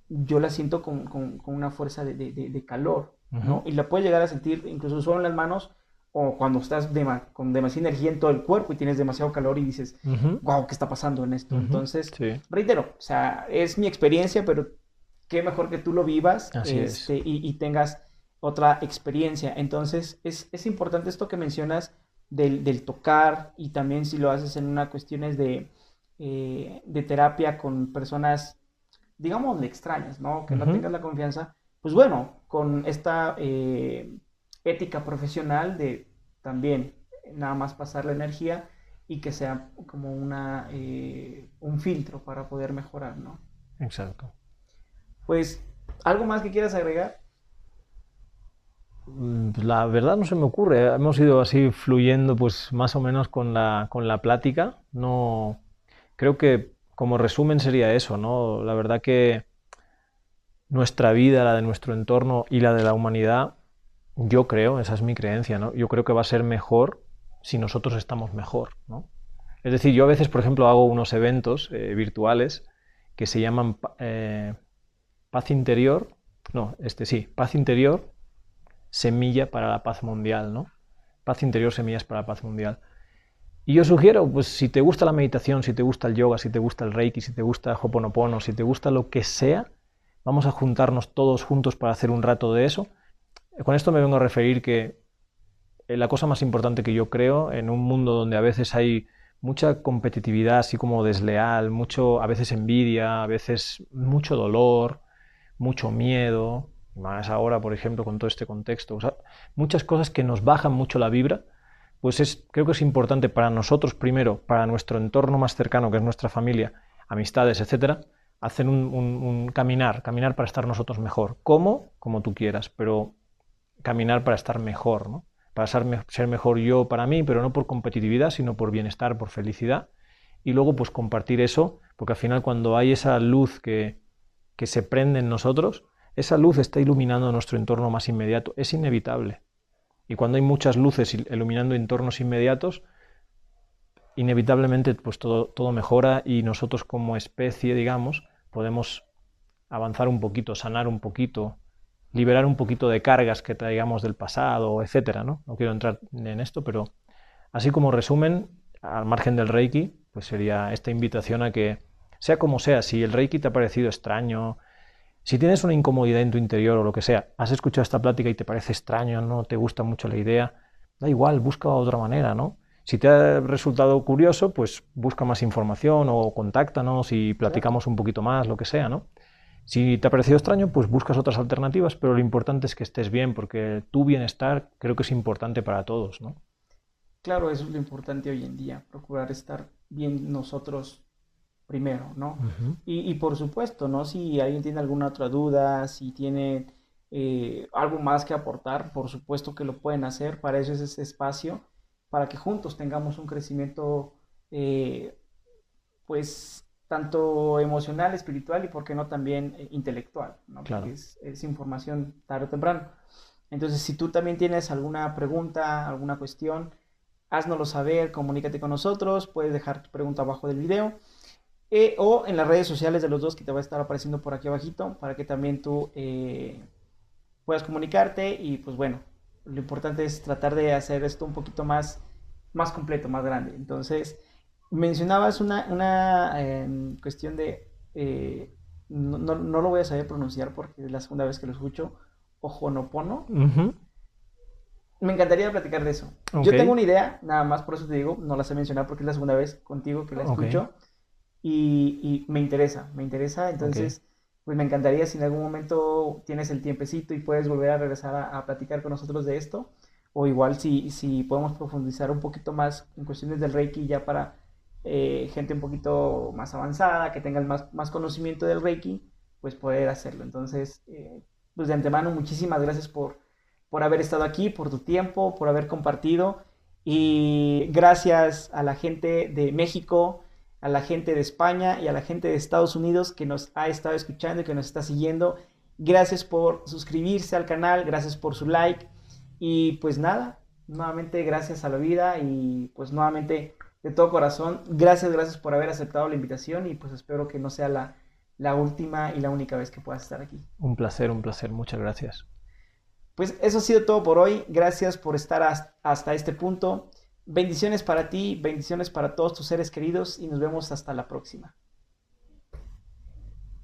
yo la siento con, una fuerza de, calor, ¿no? Y la puedes llegar a sentir incluso solo en las manos o cuando estás con demasiada energía en todo el cuerpo y tienes demasiado calor y dices, wow, ¿qué está pasando en esto? Entonces, reitero, o sea, es mi experiencia, pero qué mejor que tú lo vivas este, y, y tengas otra experiencia. Entonces, es, importante esto que mencionas del, tocar y también si lo haces en una cuestiones de, eh, de terapia con personas, digamos, extrañas, ¿no? Que no tengas la confianza. Pues bueno, con esta eh, ética profesional de también nada más pasar la energía y que sea como una, eh, un filtro para poder mejorar, ¿no? Exacto. Pues, ¿algo más que quieras agregar? Mm, pues la verdad no se me ocurre. Hemos ido así fluyendo, pues más o menos con la, con la plática. No, creo que como resumen sería eso, ¿no? La verdad que nuestra vida, la de nuestro entorno y la de la humanidad, yo creo, esa es mi creencia, ¿no? Yo creo que va a ser mejor si nosotros estamos mejor, ¿no? Es decir, yo a veces, por ejemplo, hago unos eventos eh, virtuales que se llaman eh, Paz Interior, no, este sí, Paz Interior, Semilla para la Paz Mundial, ¿no? Paz Interior, Semillas para la Paz Mundial. Y yo sugiero, pues si te gusta la meditación, si te gusta el yoga, si te gusta el reiki, si te gusta Hoponopono, si te gusta lo que sea, vamos a juntarnos todos juntos para hacer un rato de eso. Con esto me vengo a referir que eh, la cosa más importante que yo creo en un mundo donde a veces hay mucha competitividad así como desleal, mucho, a veces envidia, a veces mucho dolor, mucho miedo, más ahora, por ejemplo, con todo este contexto, muchas cosas que nos bajan mucho la vibra, pues es, creo que es importante para nosotros primero, para nuestro entorno más cercano, que es nuestra familia, amistades, etcétera, hacer un, caminar, caminar para estar nosotros mejor. ¿Cómo? Como tú quieras, pero caminar para estar mejor, ¿no? para ser, mejor yo para mí, pero no por competitividad, sino por bienestar, por felicidad. Y luego pues compartir eso, porque al final cuando hay esa luz que, que se prende en nosotros, esa luz está iluminando nuestro entorno más inmediato, es inevitable. Y cuando hay muchas luces iluminando entornos inmediatos, inevitablemente pues todo, todo mejora y nosotros como especie, digamos, podemos avanzar un poquito, sanar un poquito, liberar un poquito de cargas que traigamos del pasado, etcétera, ¿no? No quiero entrar en esto, pero así como resumen, al margen del Reiki, pues sería esta invitación a que, sea como sea, si el Reiki te ha parecido extraño, si tienes una incomodidad en tu interior o lo que sea, has escuchado esta plática y te parece extraño, no te gusta mucho la idea, da igual, busca otra manera, ¿no? Si te ha resultado curioso, pues busca más información o contáctanos y platicamos un poquito más, lo que sea, ¿no? Si te ha parecido extraño, pues buscas otras alternativas, pero lo importante es que estés bien, porque tu bienestar creo que es importante para todos, ¿no? Claro, eso es lo importante hoy en día, procurar estar bien nosotros primero, ¿no? y, por supuesto, ¿no? Si alguien tiene alguna otra duda, si tiene eh, algo más que aportar, por supuesto que lo pueden hacer, para eso es ese espacio, para que juntos tengamos un crecimiento, eh, pues tanto emocional, espiritual y, por qué no, también eh, intelectual, ¿no? Claro. es, información tarde o temprano. Entonces, si tú también tienes alguna pregunta, alguna cuestión, háznoslo saber, comunícate con nosotros, puedes dejar tu pregunta abajo del video eh, o en las redes sociales de los dos que te va a estar apareciendo por aquí abajito para que también tú eh, puedas comunicarte y pues bueno, lo importante es tratar de hacer esto un poquito más, más completo, más grande. Entonces, mencionabas una, una em, cuestión de, eh, no, no, lo voy a saber pronunciar porque es la segunda vez que lo escucho, Ojonopono. Me encantaría platicar de eso. Yo tengo una idea, nada más por eso te digo, no la sé mencionar porque es la segunda vez contigo que la escucho y, y, me interesa, me interesa, entonces... Pues me encantaría si en algún momento tienes el tiempecito y puedes volver a regresar a, a platicar con nosotros de esto, o igual si, si podemos profundizar un poquito más en cuestiones del Reiki ya para eh, gente un poquito más avanzada, que tengan más, más conocimiento del Reiki, pues poder hacerlo. Entonces, eh, pues de antemano, muchísimas gracias por, por haber estado aquí, por tu tiempo, por haber compartido. Y gracias a la gente de México, a la gente de España y a la gente de Estados Unidos que nos ha estado escuchando y que nos está siguiendo. Gracias por suscribirse al canal, gracias por su like. Y pues nada, nuevamente gracias a la vida y pues nuevamente de todo corazón. Gracias, gracias por haber aceptado la invitación y pues espero que no sea la, la última y la única vez que puedas estar aquí. Un placer, un placer. Muchas gracias. Pues eso ha sido todo por hoy. Gracias por estar hasta este punto. Bendiciones para ti, bendiciones para todos tus seres queridos y nos vemos hasta la próxima.